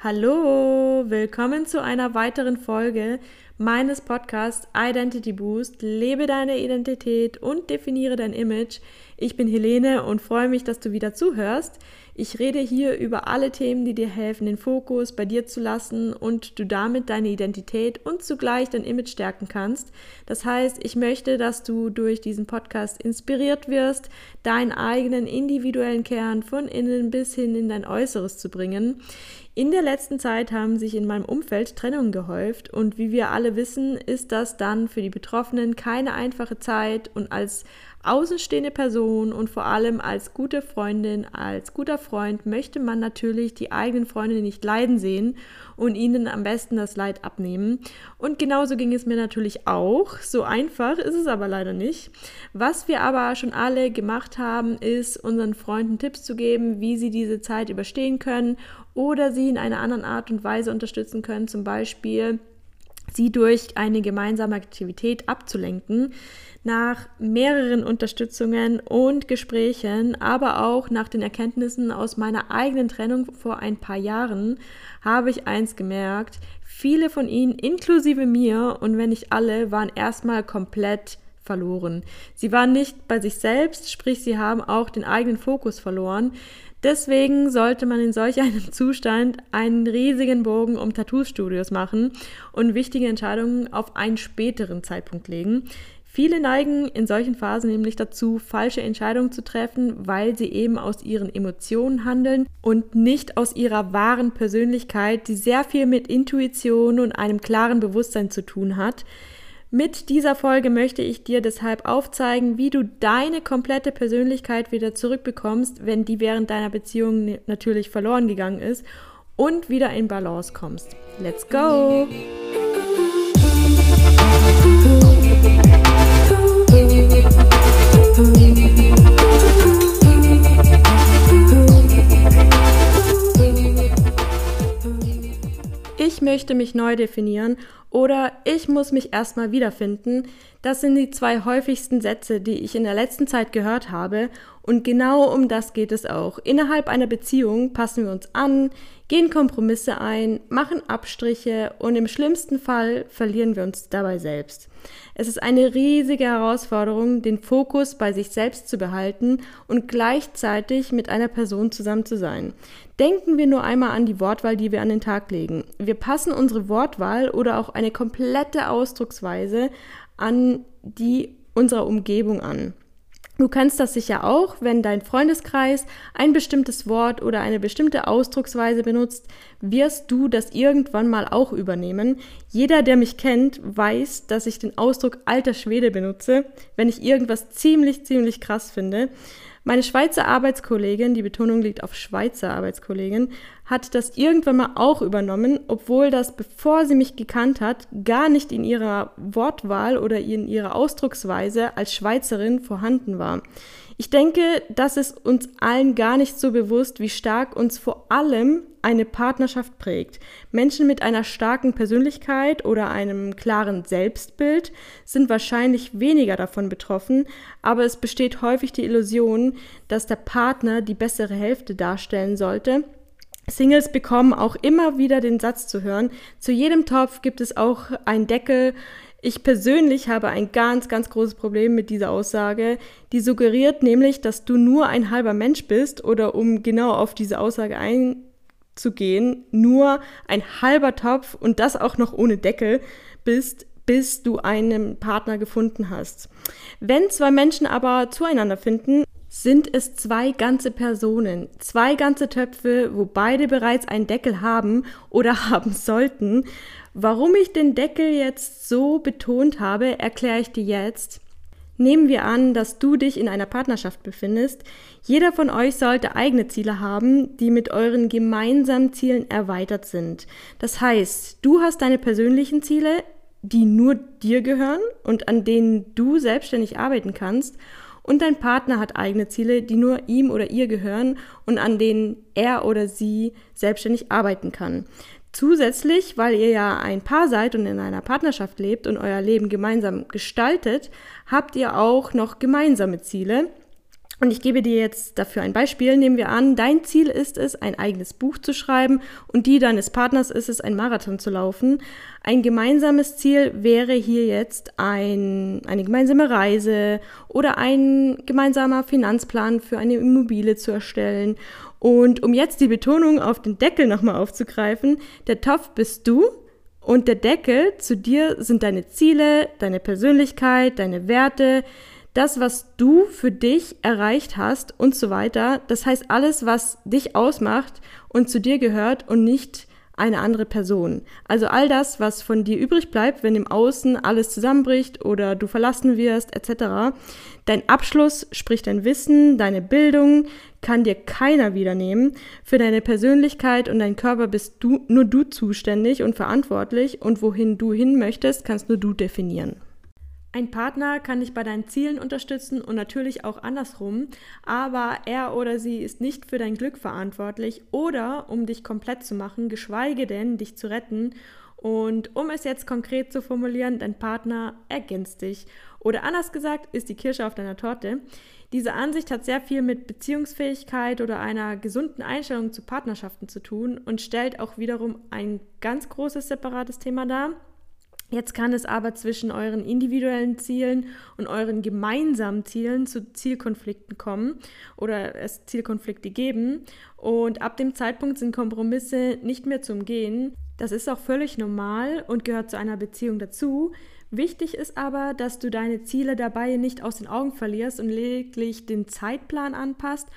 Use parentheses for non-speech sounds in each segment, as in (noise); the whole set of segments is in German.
Hallo, willkommen zu einer weiteren Folge meines Podcasts Identity Boost. Lebe deine Identität und definiere dein Image. Ich bin Helene und freue mich, dass du wieder zuhörst. Ich rede hier über alle Themen, die dir helfen, den Fokus bei dir zu lassen und du damit deine Identität und zugleich dein Image stärken kannst. Das heißt, ich möchte, dass du durch diesen Podcast inspiriert wirst, deinen eigenen individuellen Kern von innen bis hin in dein Äußeres zu bringen. In der letzten Zeit haben sich in meinem Umfeld Trennungen gehäuft und wie wir alle wissen, ist das dann für die Betroffenen keine einfache Zeit und als außenstehende Person und vor allem als gute Freundin, als guter Freund möchte man natürlich die eigenen Freunde nicht leiden sehen und ihnen am besten das Leid abnehmen. Und genauso ging es mir natürlich auch. So einfach ist es aber leider nicht. Was wir aber schon alle gemacht haben, ist unseren Freunden Tipps zu geben, wie sie diese Zeit überstehen können oder sie in einer anderen Art und Weise unterstützen können, zum Beispiel sie durch eine gemeinsame Aktivität abzulenken. Nach mehreren Unterstützungen und Gesprächen, aber auch nach den Erkenntnissen aus meiner eigenen Trennung vor ein paar Jahren, habe ich eins gemerkt. Viele von ihnen, inklusive mir und wenn nicht alle, waren erstmal komplett verloren. Sie waren nicht bei sich selbst, sprich sie haben auch den eigenen Fokus verloren. Deswegen sollte man in solch einem (laughs) Zustand einen riesigen Bogen um Tattoo-Studios machen und wichtige Entscheidungen auf einen späteren Zeitpunkt legen. Viele neigen in solchen Phasen nämlich dazu, falsche Entscheidungen zu treffen, weil sie eben aus ihren Emotionen handeln und nicht aus ihrer wahren Persönlichkeit, die sehr viel mit Intuition und einem klaren Bewusstsein zu tun hat. Mit dieser Folge möchte ich dir deshalb aufzeigen, wie du deine komplette Persönlichkeit wieder zurückbekommst, wenn die während deiner Beziehung natürlich verloren gegangen ist und wieder in Balance kommst. Let's go! Ich möchte mich neu definieren oder ich muss mich erstmal wiederfinden, das sind die zwei häufigsten Sätze, die ich in der letzten Zeit gehört habe und genau um das geht es auch. Innerhalb einer Beziehung passen wir uns an, gehen Kompromisse ein, machen Abstriche und im schlimmsten Fall verlieren wir uns dabei selbst. Es ist eine riesige Herausforderung, den Fokus bei sich selbst zu behalten und gleichzeitig mit einer Person zusammen zu sein. Denken wir nur einmal an die Wortwahl, die wir an den Tag legen. Wir passen unsere Wortwahl oder auch eine komplette Ausdrucksweise an die unserer Umgebung an. Du kannst das sicher auch, wenn dein Freundeskreis ein bestimmtes Wort oder eine bestimmte Ausdrucksweise benutzt, wirst du das irgendwann mal auch übernehmen. Jeder, der mich kennt, weiß, dass ich den Ausdruck alter Schwede benutze, wenn ich irgendwas ziemlich, ziemlich krass finde. Meine Schweizer Arbeitskollegin, die Betonung liegt auf Schweizer Arbeitskollegin, hat das irgendwann mal auch übernommen, obwohl das, bevor sie mich gekannt hat, gar nicht in ihrer Wortwahl oder in ihrer Ausdrucksweise als Schweizerin vorhanden war. Ich denke, das ist uns allen gar nicht so bewusst, wie stark uns vor allem eine Partnerschaft prägt. Menschen mit einer starken Persönlichkeit oder einem klaren Selbstbild sind wahrscheinlich weniger davon betroffen, aber es besteht häufig die Illusion, dass der Partner die bessere Hälfte darstellen sollte Singles bekommen auch immer wieder den Satz zu hören, zu jedem Topf gibt es auch einen Deckel. Ich persönlich habe ein ganz, ganz großes Problem mit dieser Aussage. Die suggeriert nämlich, dass du nur ein halber Mensch bist oder um genau auf diese Aussage einzugehen, nur ein halber Topf und das auch noch ohne Deckel bist, bis du einen Partner gefunden hast. Wenn zwei Menschen aber zueinander finden, sind es zwei ganze Personen, zwei ganze Töpfe, wo beide bereits einen Deckel haben oder (laughs) haben sollten. Warum ich den Deckel jetzt so betont habe, erkläre ich dir jetzt. Nehmen wir an, dass du dich in einer Partnerschaft befindest. Jeder von euch sollte eigene Ziele haben, die mit euren gemeinsamen Zielen erweitert sind. Das heißt, du hast deine persönlichen Ziele, die nur dir gehören und an denen du selbstständig arbeiten kannst und dein Partner hat eigene Ziele, die nur ihm oder ihr gehören und an denen er oder sie selbstständig arbeiten kann. Zusätzlich, weil ihr ja ein Paar seid und in einer Partnerschaft lebt und euer Leben gemeinsam gestaltet, habt ihr auch noch gemeinsame Ziele. Und ich gebe dir jetzt dafür ein Beispiel. Nehmen wir an, dein Ziel ist es, ein eigenes Buch zu schreiben und die deines Partners ist es, ein Marathon zu laufen. Ein gemeinsames Ziel wäre hier jetzt ein, eine gemeinsame Reise oder ein gemeinsamer Finanzplan für eine Immobilie zu erstellen. Und um jetzt die Betonung auf den Deckel nochmal aufzugreifen, der Topf bist du und der Deckel zu dir sind deine Ziele, deine Persönlichkeit, deine Werte, das, was du für dich erreicht hast und so weiter. Das heißt alles, was dich ausmacht und zu dir gehört und nicht eine andere Person. Also all das, was von dir übrig bleibt, wenn im Außen alles zusammenbricht oder du verlassen wirst, etc. Dein Abschluss, sprich dein Wissen, deine Bildung, kann dir keiner wiedernehmen. Für deine Persönlichkeit und deinen Körper bist du nur du zuständig und verantwortlich und wohin du hin möchtest, kannst nur du definieren. Ein Partner kann dich bei deinen Zielen unterstützen und natürlich auch andersrum, aber er oder sie ist nicht für dein Glück verantwortlich oder um dich komplett zu machen, geschweige denn dich zu retten. Und um es jetzt konkret zu formulieren, dein Partner ergänzt dich. Oder anders gesagt, ist die Kirsche auf deiner Torte. Diese Ansicht hat sehr viel mit Beziehungsfähigkeit oder einer gesunden Einstellung zu Partnerschaften zu tun und stellt auch wiederum ein ganz großes separates Thema dar. Jetzt kann es aber zwischen euren individuellen Zielen und euren gemeinsamen Zielen zu Zielkonflikten kommen oder es Zielkonflikte geben. Und ab dem Zeitpunkt sind Kompromisse nicht mehr zu umgehen. Das ist auch völlig normal und gehört zu einer Beziehung dazu. Wichtig ist aber, dass du deine Ziele dabei nicht aus den Augen verlierst und lediglich den Zeitplan anpasst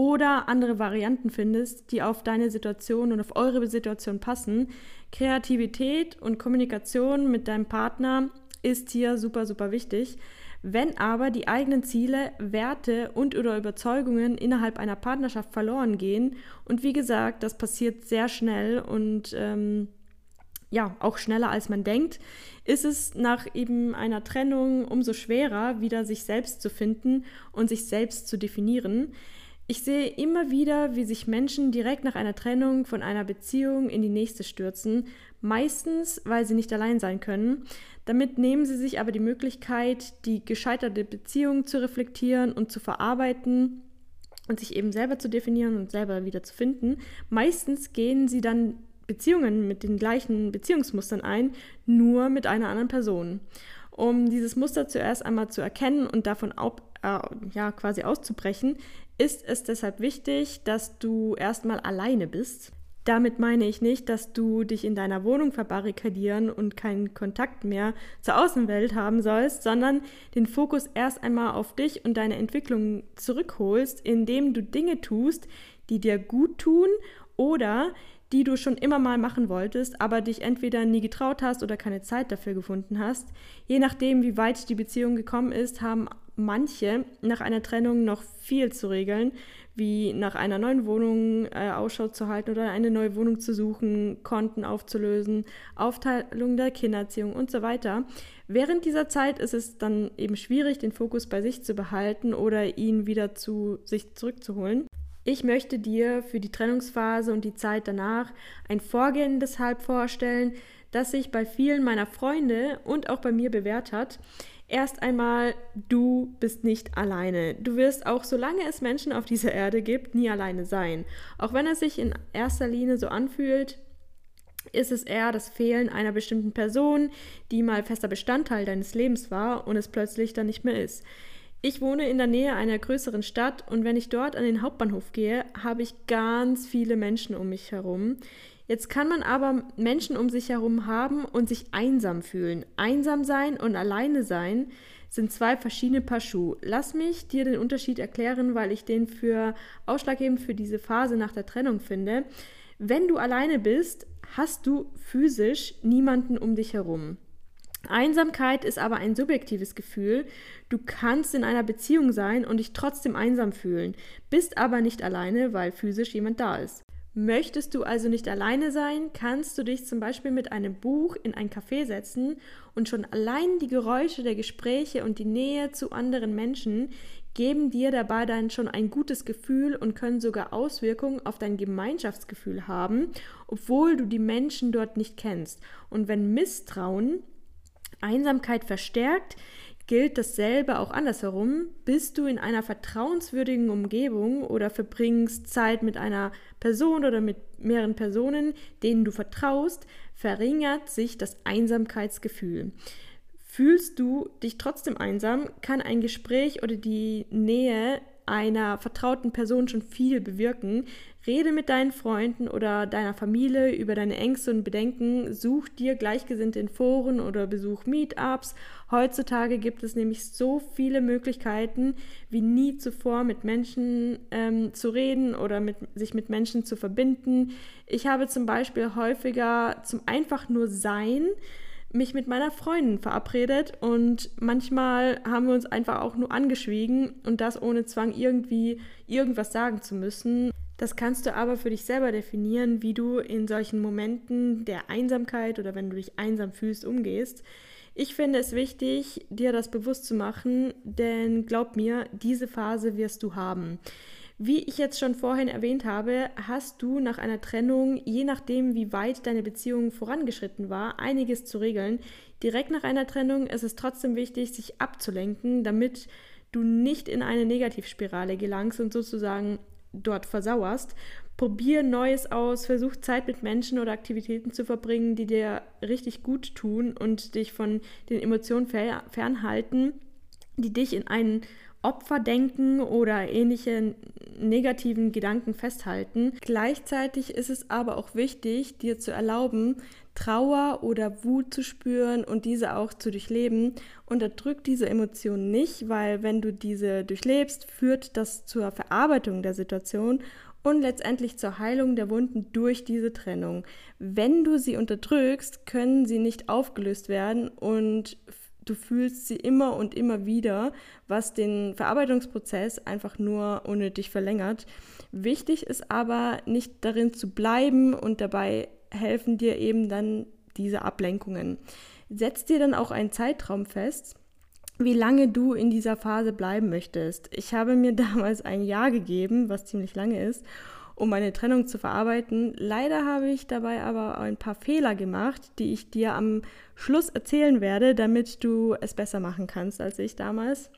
oder andere Varianten findest, die auf deine Situation und auf eure Situation passen. Kreativität und Kommunikation mit deinem Partner ist hier super, super wichtig. Wenn aber die eigenen Ziele, Werte und oder Überzeugungen innerhalb einer Partnerschaft verloren gehen, und wie gesagt, das passiert sehr schnell und ähm, ja, auch schneller als man denkt, ist es nach eben einer Trennung umso schwerer, wieder sich selbst zu finden und sich selbst zu definieren. Ich sehe immer wieder, wie sich Menschen direkt nach einer Trennung von einer Beziehung in die nächste stürzen, meistens weil sie nicht allein sein können. Damit nehmen sie sich aber die Möglichkeit, die gescheiterte Beziehung zu reflektieren und zu verarbeiten und sich eben selber zu definieren und selber wieder zu finden. Meistens gehen sie dann Beziehungen mit den gleichen Beziehungsmustern ein, nur mit einer anderen Person. Um dieses Muster zuerst einmal zu erkennen und davon ab, äh, ja, quasi auszubrechen, ist es deshalb wichtig, dass du erstmal alleine bist. Damit meine ich nicht, dass du dich in deiner Wohnung verbarrikadieren und keinen Kontakt mehr zur Außenwelt haben sollst, sondern den Fokus erst einmal auf dich und deine Entwicklung zurückholst, indem du Dinge tust, die dir gut tun oder die du schon immer mal machen wolltest, aber dich entweder nie getraut hast oder keine Zeit dafür gefunden hast. Je nachdem, wie weit die Beziehung gekommen ist, haben manche nach einer Trennung noch viel zu regeln, wie nach einer neuen Wohnung äh, Ausschau zu halten oder eine neue Wohnung zu suchen, Konten aufzulösen, Aufteilung der Kindererziehung und so weiter. Während dieser Zeit ist es dann eben schwierig, den Fokus bei sich zu behalten oder ihn wieder zu sich zurückzuholen. Ich möchte dir für die Trennungsphase und die Zeit danach ein Vorgehen deshalb vorstellen, das sich bei vielen meiner Freunde und auch bei mir bewährt hat. Erst einmal, du bist nicht alleine. Du wirst auch, solange es Menschen auf dieser Erde gibt, nie alleine sein. Auch wenn es sich in erster Linie so anfühlt, ist es eher das Fehlen einer bestimmten Person, die mal fester Bestandteil deines Lebens war und es plötzlich dann nicht mehr ist. Ich wohne in der Nähe einer größeren Stadt und wenn ich dort an den Hauptbahnhof gehe, habe ich ganz viele Menschen um mich herum. Jetzt kann man aber Menschen um sich herum haben und sich einsam fühlen. Einsam sein und alleine sein sind zwei verschiedene Paar Schuhe. Lass mich dir den Unterschied erklären, weil ich den für ausschlaggebend für diese Phase nach der Trennung finde. Wenn du alleine bist, hast du physisch niemanden um dich herum. Einsamkeit ist aber ein subjektives Gefühl. Du kannst in einer Beziehung sein und dich trotzdem einsam fühlen, bist aber nicht alleine, weil physisch jemand da ist. Möchtest du also nicht alleine sein, kannst du dich zum Beispiel mit einem Buch in ein Café setzen und schon allein die Geräusche der Gespräche und die Nähe zu anderen Menschen geben dir dabei dann schon ein gutes Gefühl und können sogar Auswirkungen auf dein Gemeinschaftsgefühl haben, obwohl du die Menschen dort nicht kennst. Und wenn Misstrauen Einsamkeit verstärkt, gilt dasselbe auch andersherum. Bist du in einer vertrauenswürdigen Umgebung oder verbringst Zeit mit einer Person oder mit mehreren Personen, denen du vertraust, verringert sich das Einsamkeitsgefühl. Fühlst du dich trotzdem einsam, kann ein Gespräch oder die Nähe einer vertrauten Person schon viel bewirken. Rede mit deinen Freunden oder deiner Familie über deine Ängste und Bedenken. Such dir Gleichgesinnte in Foren oder besuch Meetups. Heutzutage gibt es nämlich so viele Möglichkeiten wie nie zuvor mit Menschen ähm, zu reden oder mit, sich mit Menschen zu verbinden. Ich habe zum Beispiel häufiger zum einfach nur Sein mich mit meiner Freundin verabredet und manchmal haben wir uns einfach auch nur angeschwiegen und das ohne Zwang irgendwie irgendwas sagen zu müssen. Das kannst du aber für dich selber definieren, wie du in solchen Momenten der Einsamkeit oder wenn du dich einsam fühlst, umgehst. Ich finde es wichtig, dir das bewusst zu machen, denn glaub mir, diese Phase wirst du haben. Wie ich jetzt schon vorhin erwähnt habe, hast du nach einer Trennung, je nachdem, wie weit deine Beziehung vorangeschritten war, einiges zu regeln. Direkt nach einer Trennung ist es trotzdem wichtig, sich abzulenken, damit du nicht in eine Negativspirale gelangst und sozusagen dort versauerst. Probier Neues aus, versuch Zeit mit Menschen oder Aktivitäten zu verbringen, die dir richtig gut tun und dich von den Emotionen fernhalten, die dich in einen Opferdenken oder ähnliche negativen Gedanken festhalten. Gleichzeitig ist es aber auch wichtig, dir zu erlauben, Trauer oder Wut zu spüren und diese auch zu durchleben. Unterdrück diese Emotionen nicht, weil wenn du diese durchlebst, führt das zur Verarbeitung der Situation und letztendlich zur Heilung der Wunden durch diese Trennung. Wenn du sie unterdrückst, können sie nicht aufgelöst werden und du fühlst sie immer und immer wieder, was den Verarbeitungsprozess einfach nur unnötig verlängert. Wichtig ist aber nicht darin zu bleiben und dabei helfen dir eben dann diese Ablenkungen. Setz dir dann auch einen Zeitraum fest, wie lange du in dieser Phase bleiben möchtest. Ich habe mir (laughs) damals ein Jahr gegeben, was ziemlich lange ist, um meine Trennung zu verarbeiten. Leider habe ich dabei aber ein paar Fehler gemacht, die ich dir am Schluss erzählen werde, damit du es besser machen kannst als ich damals.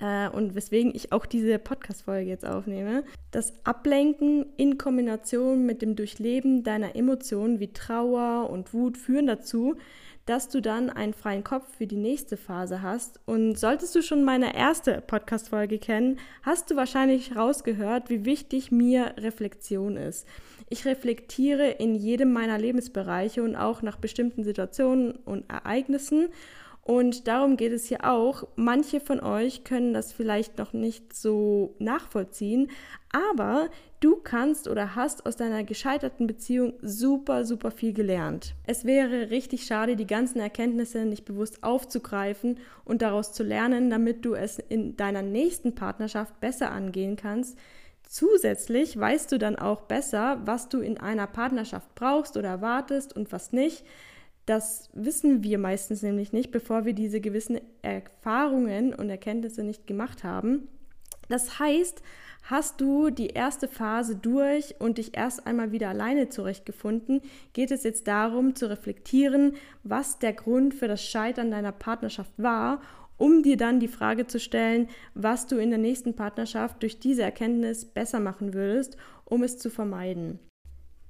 Äh, und weswegen ich auch diese Podcast-Folge jetzt aufnehme. Das Ablenken in Kombination mit dem Durchleben deiner Emotionen wie Trauer und Wut führen dazu, dass du dann einen freien Kopf für die nächste Phase hast. Und solltest du schon meine erste Podcast-Folge kennen, hast du wahrscheinlich rausgehört, wie wichtig mir Reflexion ist. Ich reflektiere in jedem meiner Lebensbereiche und auch nach bestimmten Situationen und Ereignissen. Und darum geht es hier auch. Manche von euch können das vielleicht noch nicht so nachvollziehen, aber du kannst oder hast aus deiner gescheiterten Beziehung super, super viel gelernt. Es wäre richtig schade, die ganzen Erkenntnisse nicht bewusst aufzugreifen und daraus zu lernen, damit du es in deiner nächsten Partnerschaft besser angehen kannst. Zusätzlich weißt du dann auch besser, was du in einer Partnerschaft brauchst oder erwartest und was nicht. Das wissen wir meistens nämlich nicht, bevor wir diese gewissen Erfahrungen und Erkenntnisse nicht gemacht haben. Das heißt, hast du die erste Phase durch und dich erst einmal wieder alleine zurechtgefunden, geht es jetzt darum zu reflektieren, was der Grund für das Scheitern deiner Partnerschaft war, um dir dann die Frage zu stellen, was du in der nächsten Partnerschaft durch diese Erkenntnis besser machen würdest, um es zu vermeiden.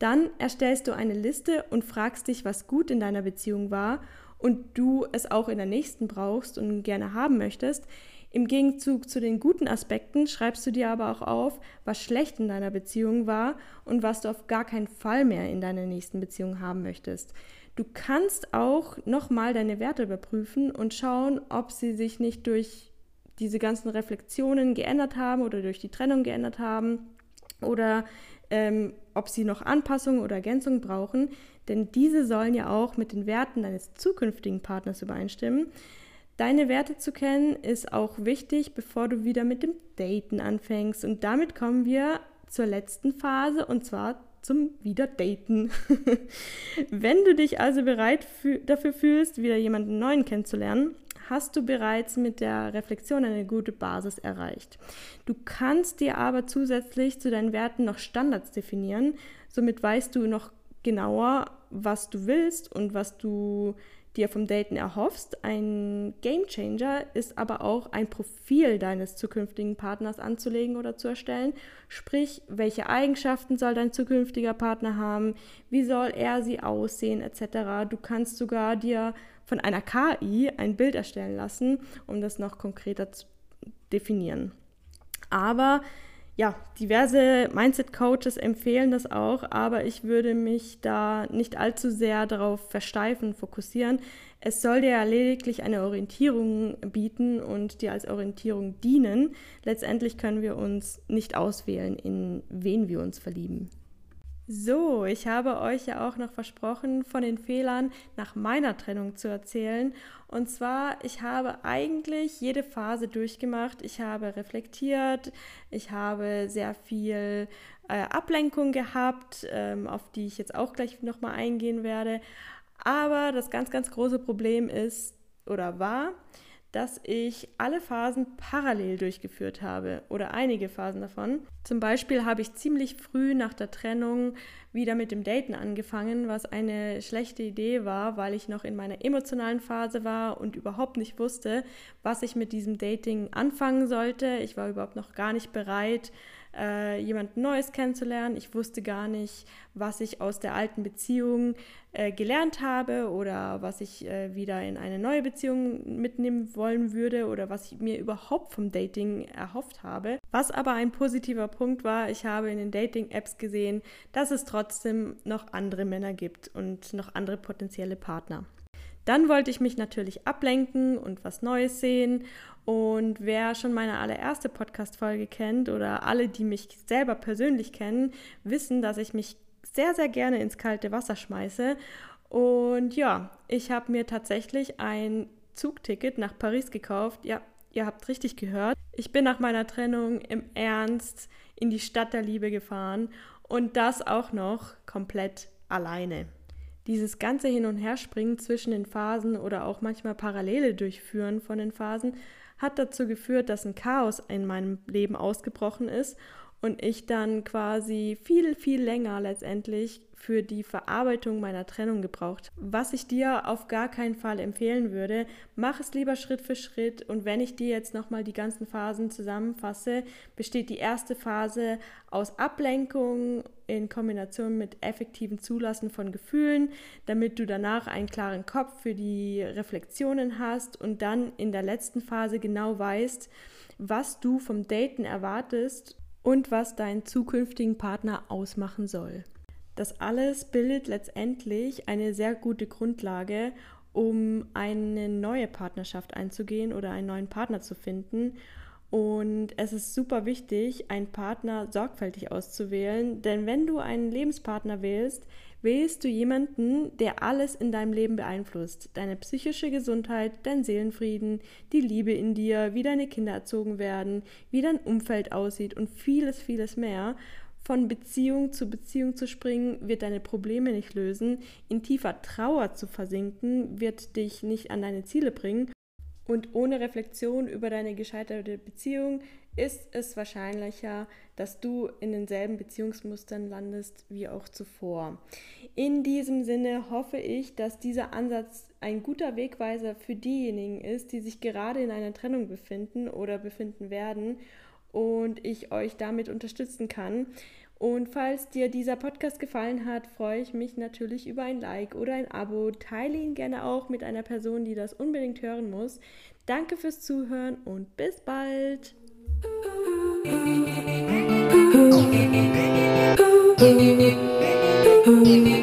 Dann erstellst du eine Liste und fragst dich, was gut in deiner Beziehung war und du es auch in der nächsten brauchst und gerne haben möchtest. Im Gegenzug zu den guten Aspekten schreibst du dir aber auch auf, was schlecht in deiner Beziehung war und was du auf gar keinen Fall mehr in deiner nächsten Beziehung haben möchtest. Du kannst auch nochmal deine Werte überprüfen und schauen, ob sie sich nicht durch diese ganzen Reflexionen geändert haben oder durch die Trennung geändert haben oder ähm, ob sie noch Anpassungen oder Ergänzungen brauchen, denn diese sollen ja auch mit den Werten deines zukünftigen Partners übereinstimmen. Deine Werte zu kennen ist auch wichtig, bevor du wieder mit dem Daten anfängst. Und damit kommen wir zur letzten Phase und zwar zum Wieder-Daten. (laughs) Wenn du dich also bereit dafür fühlst, wieder jemanden neuen kennenzulernen, hast du bereits mit der Reflexion eine gute Basis erreicht. Du kannst dir aber zusätzlich zu deinen Werten noch Standards definieren. Somit weißt du noch genauer, was du willst und was du dir vom Daten erhoffst. Ein Game Changer ist aber auch ein Profil deines zukünftigen Partners anzulegen oder zu erstellen. Sprich, welche Eigenschaften soll dein zukünftiger Partner haben, wie soll er sie aussehen etc. Du kannst sogar dir von einer KI ein Bild erstellen lassen, um das noch konkreter zu definieren. Aber ja, diverse Mindset-Coaches empfehlen das auch, aber ich würde mich da nicht allzu sehr darauf versteifen, fokussieren. Es soll dir ja lediglich eine Orientierung bieten und dir als Orientierung dienen. Letztendlich können wir uns nicht auswählen, in wen wir uns verlieben. So, ich habe euch ja auch noch versprochen, von den Fehlern nach meiner Trennung zu erzählen. Und zwar, ich habe eigentlich jede Phase durchgemacht. Ich habe reflektiert, ich habe sehr viel äh, Ablenkung gehabt, ähm, auf die ich jetzt auch gleich nochmal eingehen werde. Aber das ganz, ganz große Problem ist oder war, dass ich alle Phasen parallel durchgeführt habe oder einige Phasen davon. Zum Beispiel habe ich ziemlich früh nach der Trennung wieder mit dem Daten angefangen, was eine schlechte Idee war, weil ich noch in meiner emotionalen Phase war und überhaupt nicht wusste, was ich mit diesem Dating anfangen sollte. Ich war überhaupt noch gar nicht bereit, äh, jemand Neues kennenzulernen. Ich wusste gar nicht, was ich aus der alten Beziehung äh, gelernt habe oder was ich äh, wieder in eine neue Beziehung mitnehmen wollen würde oder was ich mir überhaupt vom Dating erhofft habe. Was aber ein positiver Punkt war, ich habe in den Dating-Apps gesehen, dass es trotzdem noch andere Männer gibt und noch andere potenzielle Partner. Dann wollte ich mich natürlich ablenken und was Neues sehen. Und wer schon meine allererste Podcast-Folge kennt oder alle, die mich selber persönlich kennen, wissen, dass ich mich sehr, sehr gerne ins kalte Wasser schmeiße. Und ja, ich habe mir tatsächlich ein Zugticket nach Paris gekauft. Ja, ihr habt richtig gehört. Ich bin nach meiner Trennung im Ernst in die Stadt der Liebe gefahren und das auch noch komplett alleine. Dieses ganze Hin- und Herspringen zwischen den Phasen oder auch manchmal Parallele durchführen von den Phasen hat dazu geführt, dass ein Chaos in meinem Leben ausgebrochen ist und ich dann quasi viel, viel länger letztendlich für die Verarbeitung meiner Trennung gebraucht. Was ich dir auf gar keinen Fall empfehlen würde, mach es lieber Schritt für Schritt und wenn ich dir jetzt nochmal die ganzen Phasen zusammenfasse, besteht die erste Phase aus Ablenkung in Kombination mit effektivem Zulassen von Gefühlen, damit du danach einen klaren Kopf für die Reflexionen hast und dann in der letzten Phase genau weißt, was du vom Daten erwartest und was deinen zukünftigen Partner ausmachen soll. Das alles bildet letztendlich eine sehr gute Grundlage, um eine neue Partnerschaft einzugehen oder einen neuen Partner zu finden. Und es ist super wichtig, einen Partner sorgfältig auszuwählen, denn wenn du einen Lebenspartner wählst, wählst du jemanden, der alles in deinem Leben beeinflusst. Deine psychische Gesundheit, dein Seelenfrieden, die Liebe in dir, wie deine Kinder erzogen werden, wie dein Umfeld aussieht und vieles, vieles mehr. Von Beziehung zu Beziehung zu springen, wird deine Probleme nicht lösen. In tiefer Trauer zu versinken, wird dich nicht an deine Ziele bringen. Und ohne Reflexion über deine gescheiterte Beziehung ist es wahrscheinlicher, dass du in denselben Beziehungsmustern landest wie auch zuvor. In diesem Sinne hoffe ich, dass dieser Ansatz ein guter Wegweiser für diejenigen ist, die sich gerade in einer Trennung befinden oder befinden werden und ich euch damit unterstützen kann. Und falls dir dieser Podcast gefallen hat, freue ich mich natürlich über ein Like oder ein Abo. Teile ihn gerne auch mit einer Person, die das unbedingt hören muss. Danke fürs Zuhören und bis bald. ooh, ooh, ooh, ooh.